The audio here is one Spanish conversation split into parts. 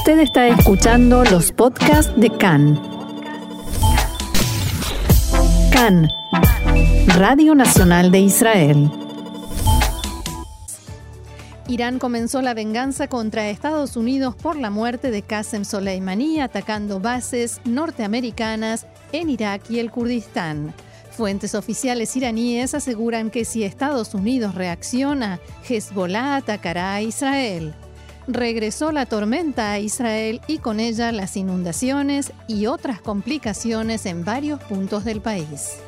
Usted está escuchando los podcasts de CAN. CAN, Radio Nacional de Israel. Irán comenzó la venganza contra Estados Unidos por la muerte de Qasem Soleimani atacando bases norteamericanas en Irak y el Kurdistán. Fuentes oficiales iraníes aseguran que si Estados Unidos reacciona, Hezbollah atacará a Israel. Regresó la tormenta a Israel y con ella las inundaciones y otras complicaciones en varios puntos del país.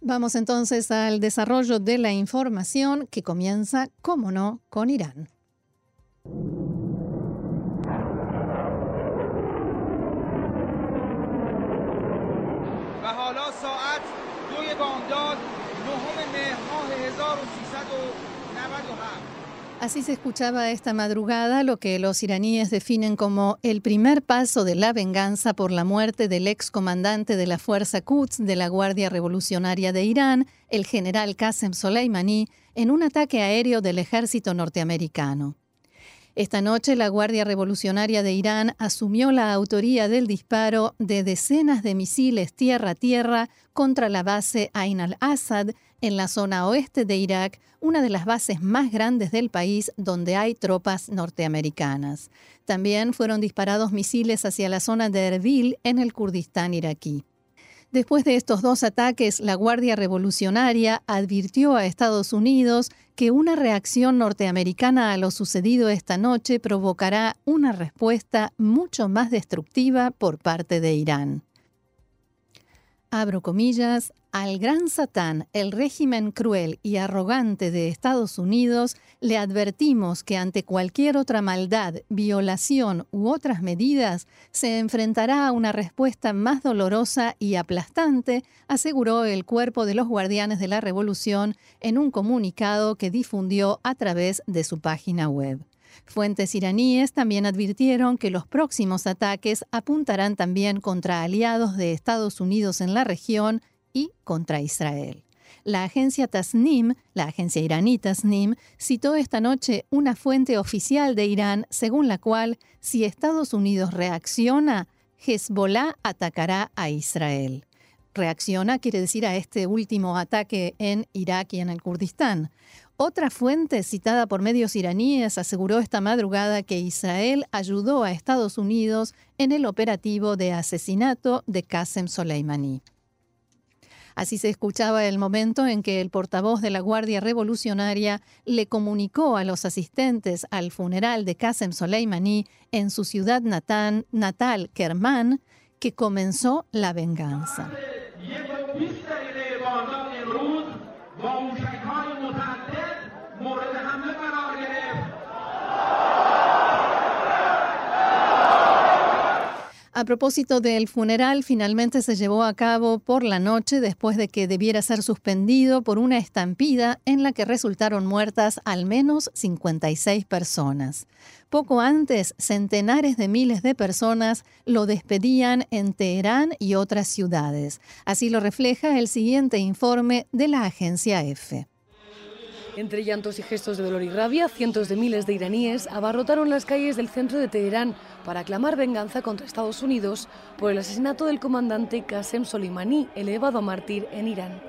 Vamos entonces al desarrollo de la información que comienza, como no, con Irán. Así se escuchaba esta madrugada lo que los iraníes definen como el primer paso de la venganza por la muerte del ex comandante de la Fuerza Quds de la Guardia Revolucionaria de Irán, el general Qasem Soleimani, en un ataque aéreo del ejército norteamericano. Esta noche la Guardia Revolucionaria de Irán asumió la autoría del disparo de decenas de misiles tierra-tierra contra la base Ain al-Assad en la zona oeste de Irak, una de las bases más grandes del país donde hay tropas norteamericanas. También fueron disparados misiles hacia la zona de Erbil en el Kurdistán iraquí. Después de estos dos ataques, la Guardia Revolucionaria advirtió a Estados Unidos que una reacción norteamericana a lo sucedido esta noche provocará una respuesta mucho más destructiva por parte de Irán abro comillas, al gran Satán, el régimen cruel y arrogante de Estados Unidos, le advertimos que ante cualquier otra maldad, violación u otras medidas, se enfrentará a una respuesta más dolorosa y aplastante, aseguró el cuerpo de los guardianes de la revolución en un comunicado que difundió a través de su página web. Fuentes iraníes también advirtieron que los próximos ataques apuntarán también contra aliados de Estados Unidos en la región y contra Israel. La agencia Tasnim, la agencia iraní Tasnim, citó esta noche una fuente oficial de Irán según la cual si Estados Unidos reacciona, Hezbollah atacará a Israel. Reacciona quiere decir a este último ataque en Irak y en el Kurdistán. Otra fuente citada por medios iraníes aseguró esta madrugada que Israel ayudó a Estados Unidos en el operativo de asesinato de Qasem Soleimani. Así se escuchaba el momento en que el portavoz de la Guardia Revolucionaria le comunicó a los asistentes al funeral de Qasem Soleimani en su ciudad natal, Kerman, que comenzó la venganza. A propósito del funeral, finalmente se llevó a cabo por la noche después de que debiera ser suspendido por una estampida en la que resultaron muertas al menos 56 personas. Poco antes, centenares de miles de personas lo despedían en Teherán y otras ciudades. Así lo refleja el siguiente informe de la agencia EFE. Entre llantos y gestos de dolor y rabia, cientos de miles de iraníes abarrotaron las calles del centro de Teherán para clamar venganza contra Estados Unidos por el asesinato del comandante Qasem Soleimani, elevado a mártir en Irán.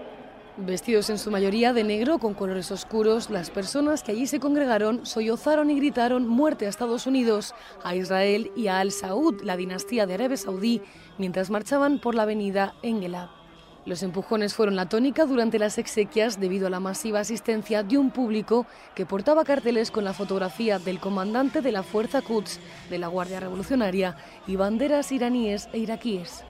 Vestidos en su mayoría de negro con colores oscuros, las personas que allí se congregaron sollozaron y gritaron muerte a Estados Unidos, a Israel y a Al Saud, la dinastía de Arabia Saudí, mientras marchaban por la avenida Engelab. Los empujones fueron la tónica durante las exequias debido a la masiva asistencia de un público que portaba carteles con la fotografía del comandante de la Fuerza Quds de la Guardia Revolucionaria y banderas iraníes e iraquíes.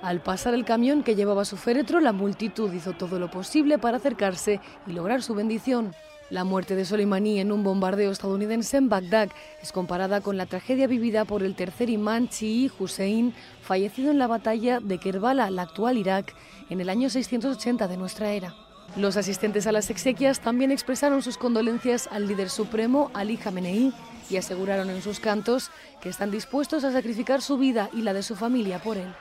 Al pasar el camión que llevaba su féretro, la multitud hizo todo lo posible para acercarse y lograr su bendición. La muerte de Soleimani en un bombardeo estadounidense en Bagdad es comparada con la tragedia vivida por el tercer imán chií Hussein, fallecido en la batalla de Kerbala, la actual Irak, en el año 680 de nuestra era. Los asistentes a las exequias también expresaron sus condolencias al líder supremo Ali Khamenei y aseguraron en sus cantos que están dispuestos a sacrificar su vida y la de su familia por él.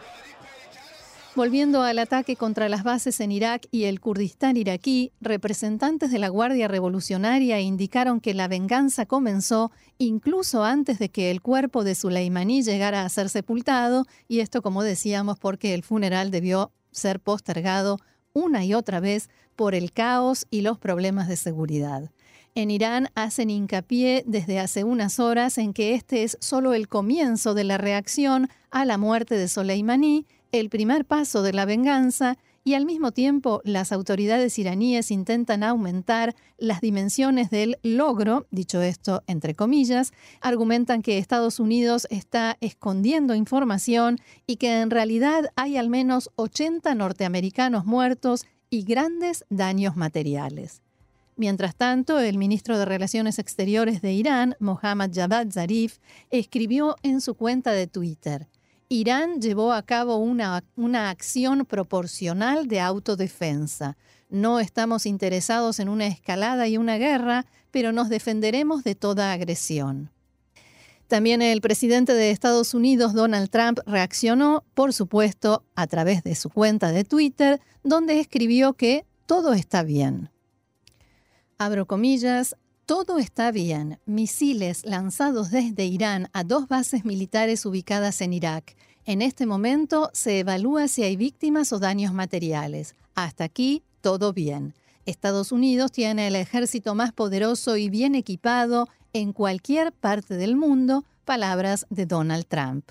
Volviendo al ataque contra las bases en Irak y el Kurdistán iraquí, representantes de la Guardia Revolucionaria indicaron que la venganza comenzó incluso antes de que el cuerpo de Soleimani llegara a ser sepultado, y esto, como decíamos, porque el funeral debió ser postergado una y otra vez por el caos y los problemas de seguridad. En Irán hacen hincapié desde hace unas horas en que este es solo el comienzo de la reacción a la muerte de Soleimani el primer paso de la venganza y al mismo tiempo las autoridades iraníes intentan aumentar las dimensiones del logro, dicho esto entre comillas, argumentan que Estados Unidos está escondiendo información y que en realidad hay al menos 80 norteamericanos muertos y grandes daños materiales. Mientras tanto, el ministro de Relaciones Exteriores de Irán, Mohammad Javad Zarif, escribió en su cuenta de Twitter, Irán llevó a cabo una, una, acción proporcional de autodefensa. No estamos interesados en una escalada y una guerra, pero nos defenderemos de toda agresión. También el presidente de Estados Unidos, Donald Trump, reaccionó, por supuesto, a través de su cuenta de Twitter, donde escribió que todo está bien. Abro comillas, todo está bien. Misiles lanzados desde Irán a dos bases militares ubicadas en Irak. En este momento se evalúa si hay víctimas o daños materiales. Hasta aquí, todo bien. Estados Unidos tiene el ejército más poderoso y bien equipado en cualquier parte del mundo, palabras de Donald Trump.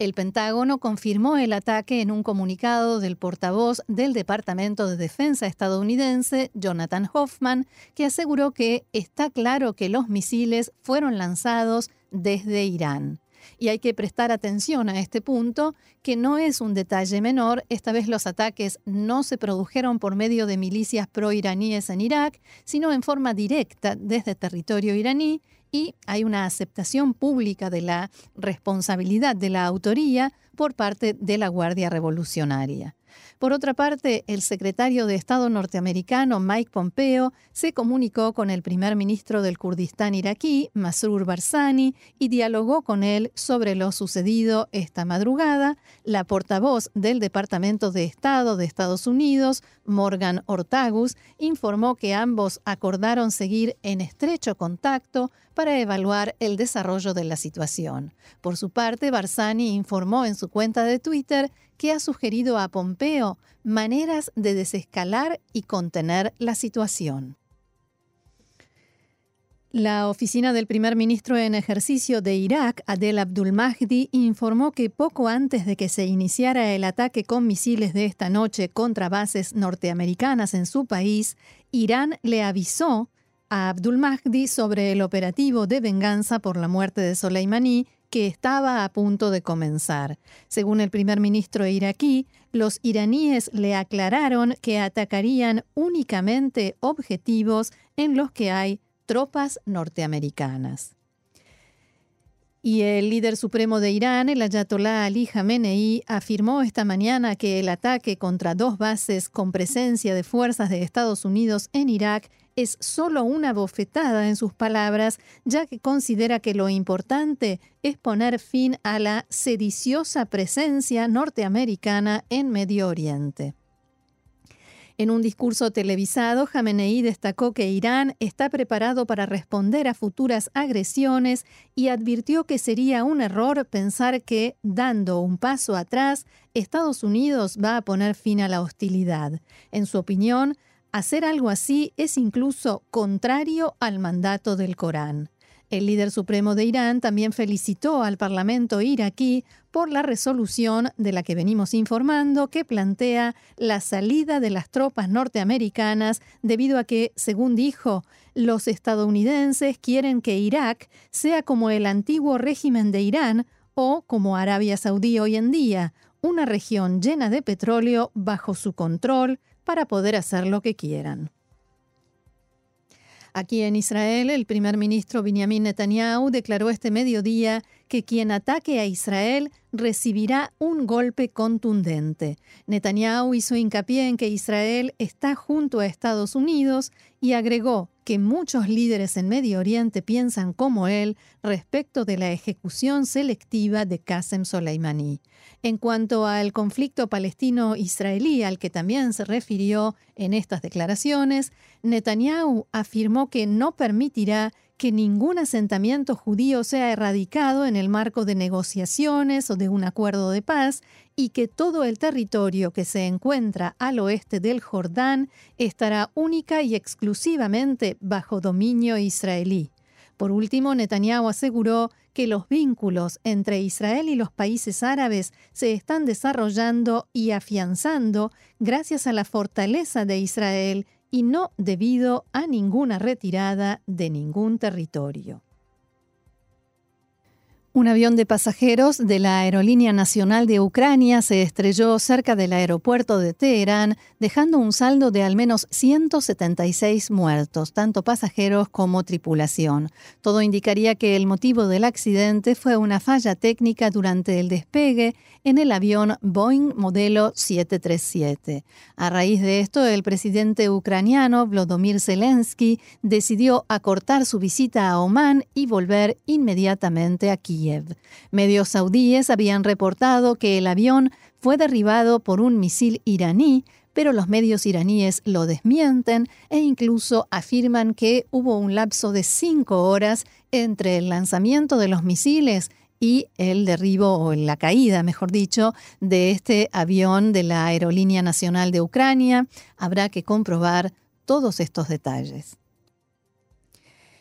El Pentágono confirmó el ataque en un comunicado del portavoz del Departamento de Defensa estadounidense, Jonathan Hoffman, que aseguró que está claro que los misiles fueron lanzados desde Irán. Y hay que prestar atención a este punto, que no es un detalle menor. Esta vez los ataques no se produjeron por medio de milicias pro-iraníes en Irak, sino en forma directa desde territorio iraní y hay una aceptación pública de la responsabilidad de la autoría por parte de la Guardia Revolucionaria. Por otra parte, el secretario de Estado norteamericano Mike Pompeo se comunicó con el primer ministro del Kurdistán iraquí, Masroor Barzani, y dialogó con él sobre lo sucedido esta madrugada. La portavoz del Departamento de Estado de Estados Unidos, Morgan Ortagus, informó que ambos acordaron seguir en estrecho contacto para evaluar el desarrollo de la situación. Por su parte, Barzani informó en su cuenta de Twitter que ha sugerido a Pompeo maneras de desescalar y contener la situación. La oficina del primer ministro en ejercicio de Irak, Adel Abdul Mahdi, informó que poco antes de que se iniciara el ataque con misiles de esta noche contra bases norteamericanas en su país, Irán le avisó a Abdul Mahdi sobre el operativo de venganza por la muerte de Soleimani que estaba a punto de comenzar. Según el primer ministro iraquí, los iraníes le aclararon que atacarían únicamente objetivos en los que hay tropas norteamericanas. Y el líder supremo de Irán, el ayatolá Ali Khamenei, afirmó esta mañana que el ataque contra dos bases con presencia de fuerzas de Estados Unidos en Irak es solo una bofetada en sus palabras, ya que considera que lo importante es poner fin a la sediciosa presencia norteamericana en Medio Oriente. En un discurso televisado, Jamenei destacó que Irán está preparado para responder a futuras agresiones y advirtió que sería un error pensar que, dando un paso atrás, Estados Unidos va a poner fin a la hostilidad. En su opinión, Hacer algo así es incluso contrario al mandato del Corán. El líder supremo de Irán también felicitó al Parlamento iraquí por la resolución de la que venimos informando que plantea la salida de las tropas norteamericanas debido a que, según dijo, los estadounidenses quieren que Irak sea como el antiguo régimen de Irán o como Arabia Saudí hoy en día, una región llena de petróleo bajo su control, para poder hacer lo que quieran. Aquí en Israel, el primer ministro Benjamin Netanyahu declaró este mediodía que quien ataque a Israel recibirá un golpe contundente. Netanyahu hizo hincapié en que Israel está junto a Estados Unidos y agregó que muchos líderes en Medio Oriente piensan como él respecto de la ejecución selectiva de Qasem Soleimani. En cuanto al conflicto palestino-israelí al que también se refirió en estas declaraciones, Netanyahu afirmó que no permitirá que ningún asentamiento judío sea erradicado en el marco de negociaciones o de un acuerdo de paz y que todo el territorio que se encuentra al oeste del Jordán estará única y exclusivamente bajo dominio israelí. Por último, Netanyahu aseguró que los vínculos entre Israel y los países árabes se están desarrollando y afianzando gracias a la fortaleza de Israel y no debido a ninguna retirada de ningún territorio. Un avión de pasajeros de la Aerolínea Nacional de Ucrania se estrelló cerca del aeropuerto de Teherán, dejando un saldo de al menos 176 muertos, tanto pasajeros como tripulación. Todo indicaría que el motivo del accidente fue una falla técnica durante el despegue en el avión Boeing modelo 737. A raíz de esto, el presidente ucraniano Volodymyr Zelensky decidió acortar su visita a Omán y volver inmediatamente aquí. Medios saudíes habían reportado que el avión fue derribado por un misil iraní, pero los medios iraníes lo desmienten e incluso afirman que hubo un lapso de cinco horas entre el lanzamiento de los misiles y el derribo o la caída, mejor dicho, de este avión de la Aerolínea Nacional de Ucrania. Habrá que comprobar todos estos detalles.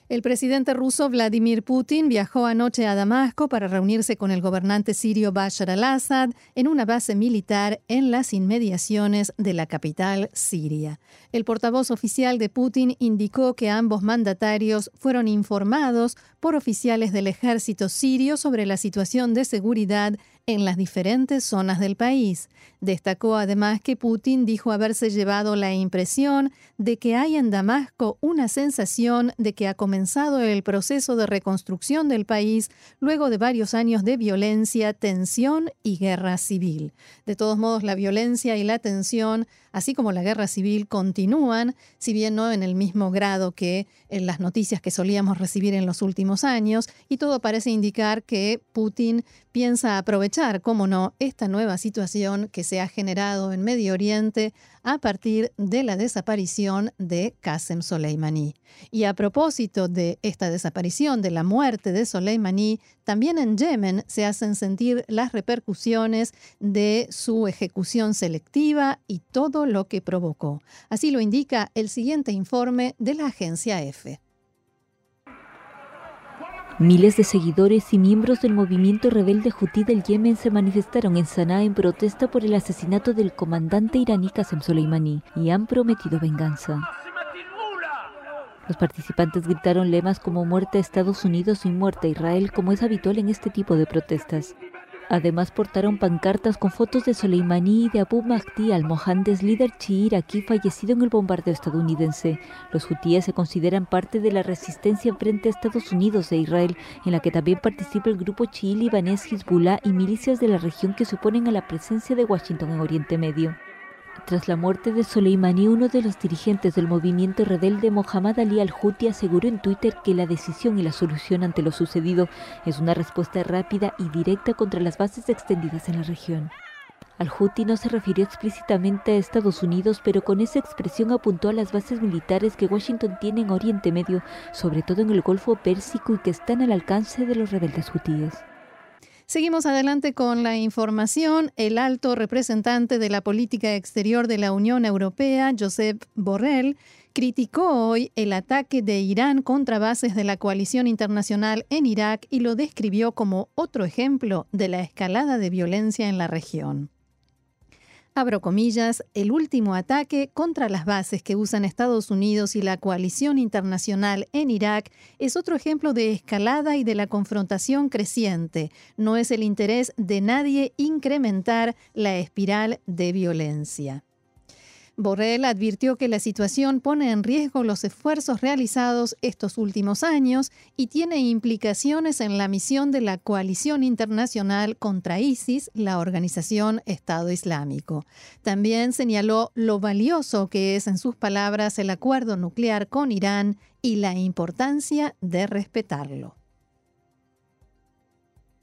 El presidente ruso Vladimir Putin viajó anoche a Damasco para reunirse con el gobernante sirio Bashar al-Assad en una base militar en las inmediaciones de la capital siria. El portavoz oficial de Putin indicó que ambos mandatarios fueron informados por oficiales del ejército sirio sobre la situación de seguridad en las diferentes zonas del país. Destacó además que Putin dijo haberse llevado la impresión de que hay en Damasco una sensación de que ha comenzado el proceso de reconstrucción del país luego de varios años de violencia, tensión y guerra civil. De todos modos, la violencia y la tensión así como la guerra civil, continúan, si bien no en el mismo grado que en las noticias que solíamos recibir en los últimos años, y todo parece indicar que Putin piensa aprovechar, como no, esta nueva situación que se ha generado en Medio Oriente a partir de la desaparición de Qasem Soleimani. Y a propósito de esta desaparición, de la muerte de Soleimani, también en Yemen se hacen sentir las repercusiones de su ejecución selectiva y todo lo que provocó. Así lo indica el siguiente informe de la agencia EFE. Miles de seguidores y miembros del movimiento rebelde Houthi del Yemen se manifestaron en Sanaa en protesta por el asesinato del comandante iraní Qasem Soleimani y han prometido venganza. Los participantes gritaron lemas como muerte a Estados Unidos y muerte a Israel, como es habitual en este tipo de protestas. Además portaron pancartas con fotos de Soleimani y de Abu Mahdi al-Mohandes, líder chií iraquí fallecido en el bombardeo estadounidense. Los hutíes se consideran parte de la resistencia frente a Estados Unidos e Israel, en la que también participa el grupo chií libanés Hezbollah y milicias de la región que se oponen a la presencia de Washington en Oriente Medio. Tras la muerte de Soleimani, uno de los dirigentes del movimiento rebelde, Mohammad Ali al-Houthi, aseguró en Twitter que la decisión y la solución ante lo sucedido es una respuesta rápida y directa contra las bases extendidas en la región. Al-Houthi no se refirió explícitamente a Estados Unidos, pero con esa expresión apuntó a las bases militares que Washington tiene en Oriente Medio, sobre todo en el Golfo Pérsico y que están al alcance de los rebeldes hutíes. Seguimos adelante con la información. El alto representante de la política exterior de la Unión Europea, Josep Borrell, criticó hoy el ataque de Irán contra bases de la coalición internacional en Irak y lo describió como otro ejemplo de la escalada de violencia en la región abro comillas, el último ataque contra las bases que usan Estados Unidos y la coalición internacional en Irak es otro ejemplo de escalada y de la confrontación creciente. No es el interés de nadie incrementar la espiral de violencia. Borrell advirtió que la situación pone en riesgo los esfuerzos realizados estos últimos años y tiene implicaciones en la misión de la coalición internacional contra ISIS, la organización Estado Islámico. También señaló lo valioso que es, en sus palabras, el acuerdo nuclear con Irán y la importancia de respetarlo.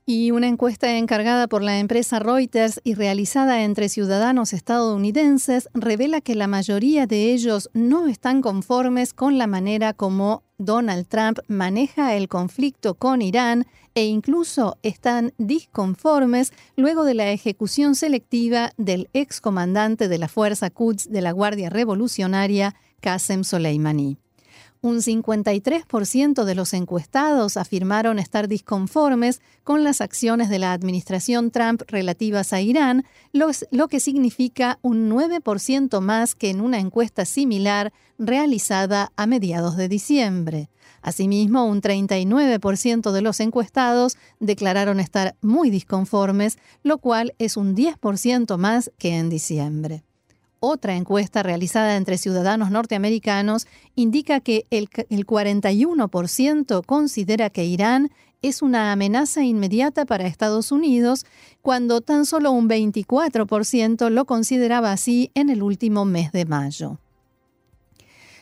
Y una encuesta encargada por la empresa Reuters y realizada entre ciudadanos estadounidenses revela que la mayoría de ellos no están conformes con la manera como Donald Trump maneja el conflicto con Irán e incluso están disconformes luego de la ejecución selectiva del excomandante de la Fuerza Quds de la Guardia Revolucionaria, Qasem Soleimani. Un 53% de los encuestados afirmaron estar disconformes con las acciones de la administración Trump relativas a Irán, lo que significa un 9% más que en una encuesta similar realizada a mediados de diciembre. Asimismo, un 39% de los encuestados declararon estar muy disconformes, lo cual es un 10% más que en diciembre. Otra encuesta realizada entre ciudadanos norteamericanos indica que el, 41% considera que Irán es una amenaza inmediata para Estados Unidos, cuando tan solo un 24% lo consideraba así en el último mes de mayo.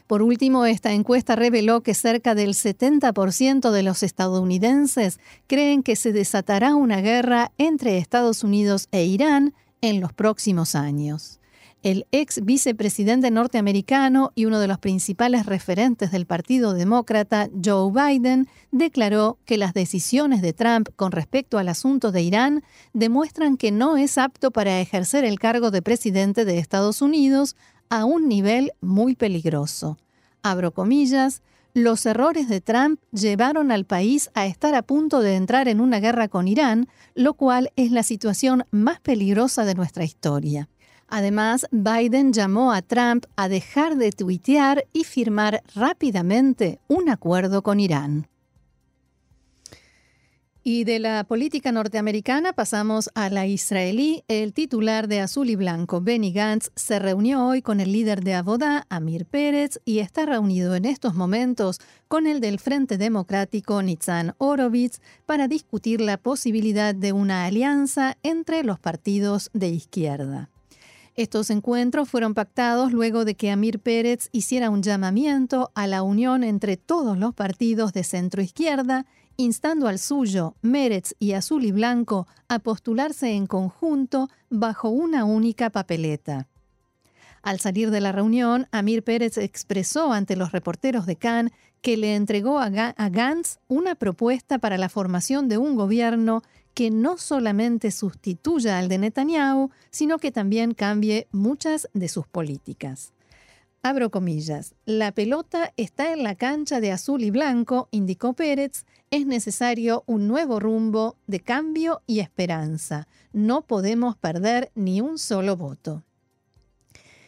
Por último, esta encuesta reveló que cerca del 70% de los estadounidenses creen que se desatará una guerra entre Estados Unidos e Irán en los próximos años el ex vicepresidente norteamericano y uno de los principales referentes del Partido Demócrata, Joe Biden, declaró que las decisiones de Trump con respecto al asunto de Irán demuestran que no es apto para ejercer el cargo de presidente de Estados Unidos a un nivel muy peligroso. Abro comillas, los errores de Trump llevaron al país a estar a punto de entrar en una guerra con Irán, lo cual es la situación más peligrosa de nuestra historia. Además, Biden llamó a Trump a dejar de tuitear y firmar rápidamente un acuerdo con Irán. Y de la política norteamericana pasamos a la israelí. El titular de Azul y Blanco, Benny Gantz, se reunió hoy con el líder de Abodá, Amir Pérez, y está reunido en estos momentos con el del Frente Democrático, Nitzan Horowitz, para discutir la posibilidad de una alianza entre los partidos de izquierda. Estos encuentros fueron pactados luego de que Amir Pérez hiciera un llamamiento a la unión entre todos los partidos de centro izquierda, instando al suyo, Meretz y Azul y Blanco, a postularse en conjunto bajo una única papeleta. Al salir de la reunión, Amir Pérez expresó ante los reporteros de Cannes que le entregó a, Gantz una propuesta para la formación de un gobierno que no solamente sustituya al de Netanyahu, sino que también cambie muchas de sus políticas. Abro comillas, la pelota está en la cancha de azul y blanco, indicó Pérez, es necesario un nuevo rumbo de cambio y esperanza. No podemos perder ni un solo voto.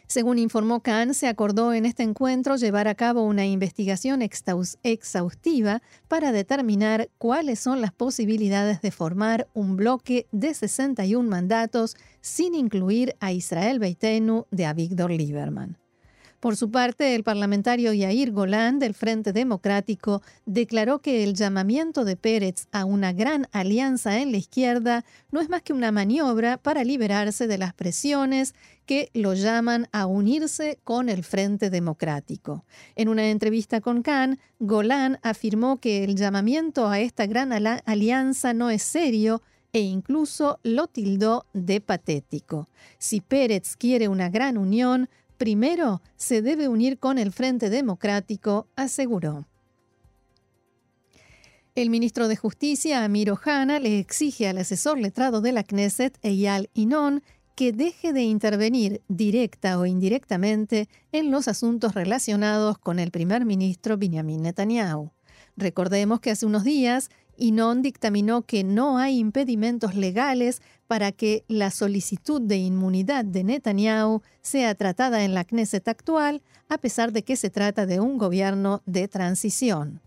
Según informó Khan, se acordó en este encuentro llevar a cabo una investigación exhaustiva para determinar cuáles son las posibilidades de formar un bloque de 61 mandatos sin incluir a Israel Beitenu de Avigdor Lieberman. Por su parte, el parlamentario Yair Golan del Frente Democrático declaró que el llamamiento de Pérez a una gran alianza en la izquierda no es más que una maniobra para liberarse de las presiones que lo llaman a unirse con el Frente Democrático. En una entrevista con Khan, Golan afirmó que el llamamiento a esta gran alianza no es serio e incluso lo tildó de patético. Si Pérez quiere una gran unión, primero se debe unir con el Frente Democrático, aseguró. El ministro de Justicia, Amir Ohana, le exige al asesor letrado de la Knesset, Eyal Inon, que deje de intervenir directa o indirectamente en los asuntos relacionados con el primer ministro Benjamin Netanyahu. Recordemos que hace unos días Inon dictaminó que no hay impedimentos legales para que la solicitud de inmunidad de Netanyahu sea tratada en la Knesset actual, a pesar de que se trata de un gobierno de transición.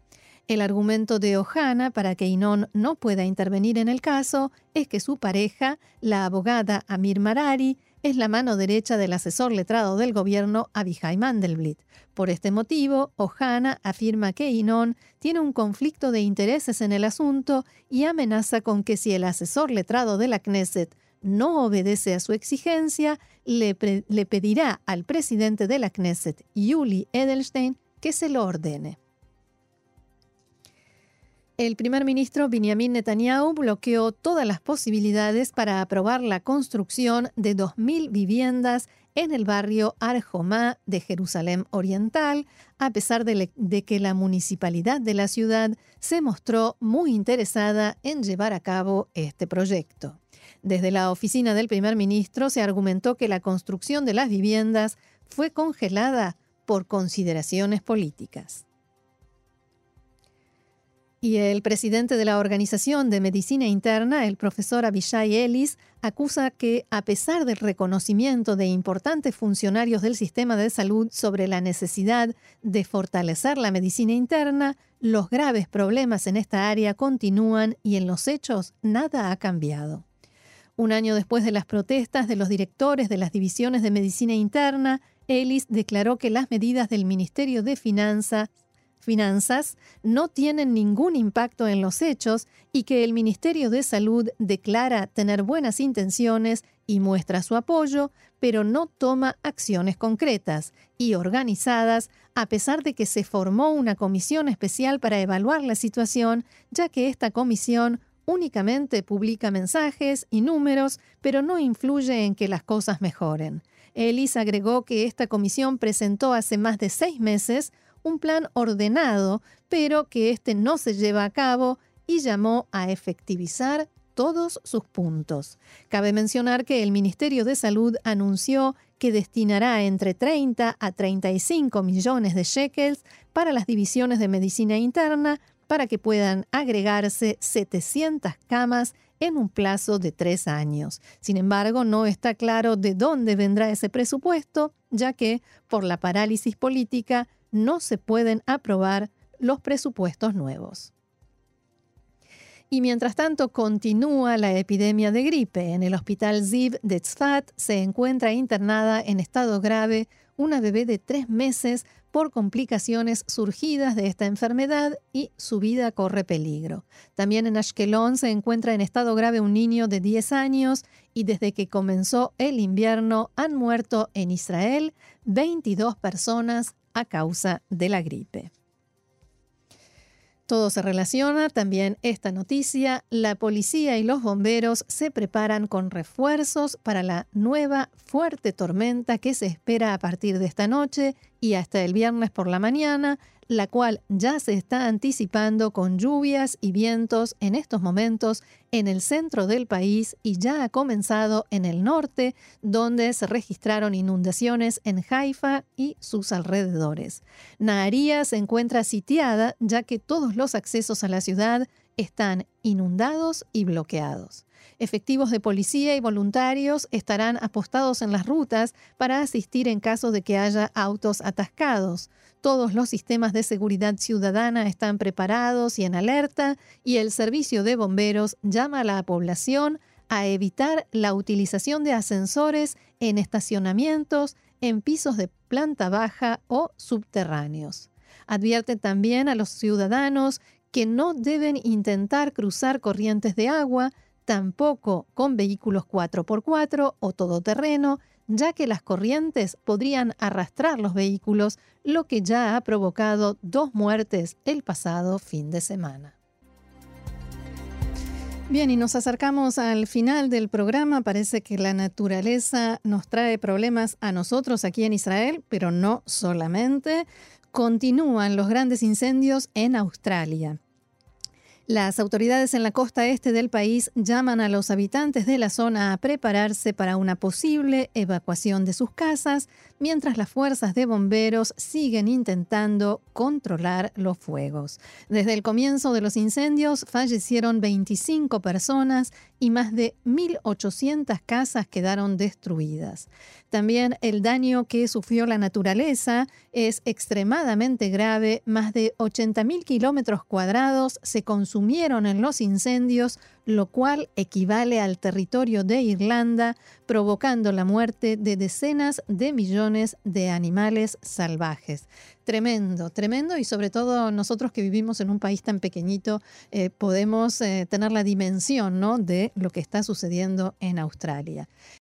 El argumento de Ohana para que Inon no pueda intervenir en el caso es que su pareja, la abogada Amir Marari, es la mano derecha del asesor letrado del gobierno Abihai Mandelblit. Por este motivo, Ohana afirma que Inon tiene un conflicto de intereses en el asunto y amenaza con que si el asesor letrado de la Knesset no obedece a su exigencia, le, le pedirá al presidente de la Knesset, Yuli Edelstein, que se lo ordene. El primer ministro Benjamin Netanyahu bloqueó todas las posibilidades para aprobar la construcción de 2.000 viviendas en el barrio Arjomá de Jerusalén Oriental, a pesar de, de, que la municipalidad de la ciudad se mostró muy interesada en llevar a cabo este proyecto. Desde la oficina del primer ministro se argumentó que la construcción de las viviendas fue congelada por consideraciones políticas. Y el presidente de la Organización de Medicina Interna, el profesor Abishai Ellis, acusa que, a pesar del reconocimiento de importantes funcionarios del sistema de salud sobre la necesidad de fortalecer la medicina interna, los graves problemas en esta área continúan y en los hechos nada ha cambiado. Un año después de las protestas de los directores de las divisiones de medicina interna, Ellis declaró que las medidas del Ministerio de Finanzas finanzas no tienen ningún impacto en los hechos y que el Ministerio de Salud declara tener buenas intenciones y muestra su apoyo, pero no toma acciones concretas y organizadas, a pesar de que se formó una comisión especial para evaluar la situación, ya que esta comisión únicamente publica mensajes y números, pero no influye en que las cosas mejoren. Ellis agregó que esta comisión presentó hace más de seis meses un plan ordenado, pero que este no se lleva a cabo y llamó a efectivizar todos sus puntos. Cabe mencionar que el Ministerio de Salud anunció que destinará entre 30 a 35 millones de shekels para las divisiones de medicina interna para que puedan agregarse 700 camas en un plazo de tres años. Sin embargo, no está claro de dónde vendrá ese presupuesto, ya que, por la parálisis política, no se pueden aprobar los presupuestos nuevos. Y mientras tanto continúa la epidemia de gripe. En el hospital Ziv de Tzfat se encuentra internada en estado grave una bebé de tres meses por complicaciones surgidas de esta enfermedad y su vida corre peligro. También en Ashkelon se encuentra en estado grave un niño de 10 años y desde que comenzó el invierno han muerto en Israel 22 personas a causa de la gripe. Todo se relaciona, también esta noticia, la policía y los bomberos se preparan con refuerzos para la nueva fuerte tormenta que se espera a partir de esta noche y hasta el viernes por la mañana, la cual ya se está anticipando con lluvias y vientos en estos momentos en el centro del país y ya ha comenzado en el norte, donde se registraron inundaciones en Haifa y sus alrededores. Naharía se encuentra sitiada ya que todos los accesos a la ciudad están inundados y bloqueados. Efectivos de policía y voluntarios estarán apostados en las rutas para asistir en caso de que haya autos atascados. Todos los sistemas de seguridad ciudadana están preparados y en alerta y el servicio de bomberos llama a la población a evitar la utilización de ascensores en estacionamientos, en pisos de planta baja o subterráneos. Advierte también a los ciudadanos que no deben intentar cruzar corrientes de agua, tampoco con vehículos 4x4 o todoterreno, ya que las corrientes podrían arrastrar los vehículos, lo que ya ha provocado dos muertes el pasado fin de semana. Bien, y nos acercamos al final del programa. Parece que la naturaleza nos trae problemas a nosotros aquí en Israel, pero no solamente. Continúan los grandes incendios en Australia. Las autoridades en la costa este del país llaman a los habitantes de la zona a prepararse para una posible evacuación de sus casas, mientras las fuerzas de bomberos siguen intentando controlar los fuegos. Desde el comienzo de los incendios fallecieron 25 personas y más de 1.800 casas quedaron destruidas. También el daño que sufrió la naturaleza es extremadamente grave. Más de 80.000 kilómetros cuadrados se consumieron consumieron en los incendios, lo cual equivale al territorio de Irlanda, provocando la muerte de decenas de millones de animales salvajes. Tremendo, tremendo y sobre todo nosotros que vivimos en un país tan pequeñito eh, podemos eh, tener la dimensión ¿no? de lo que está sucediendo en Australia.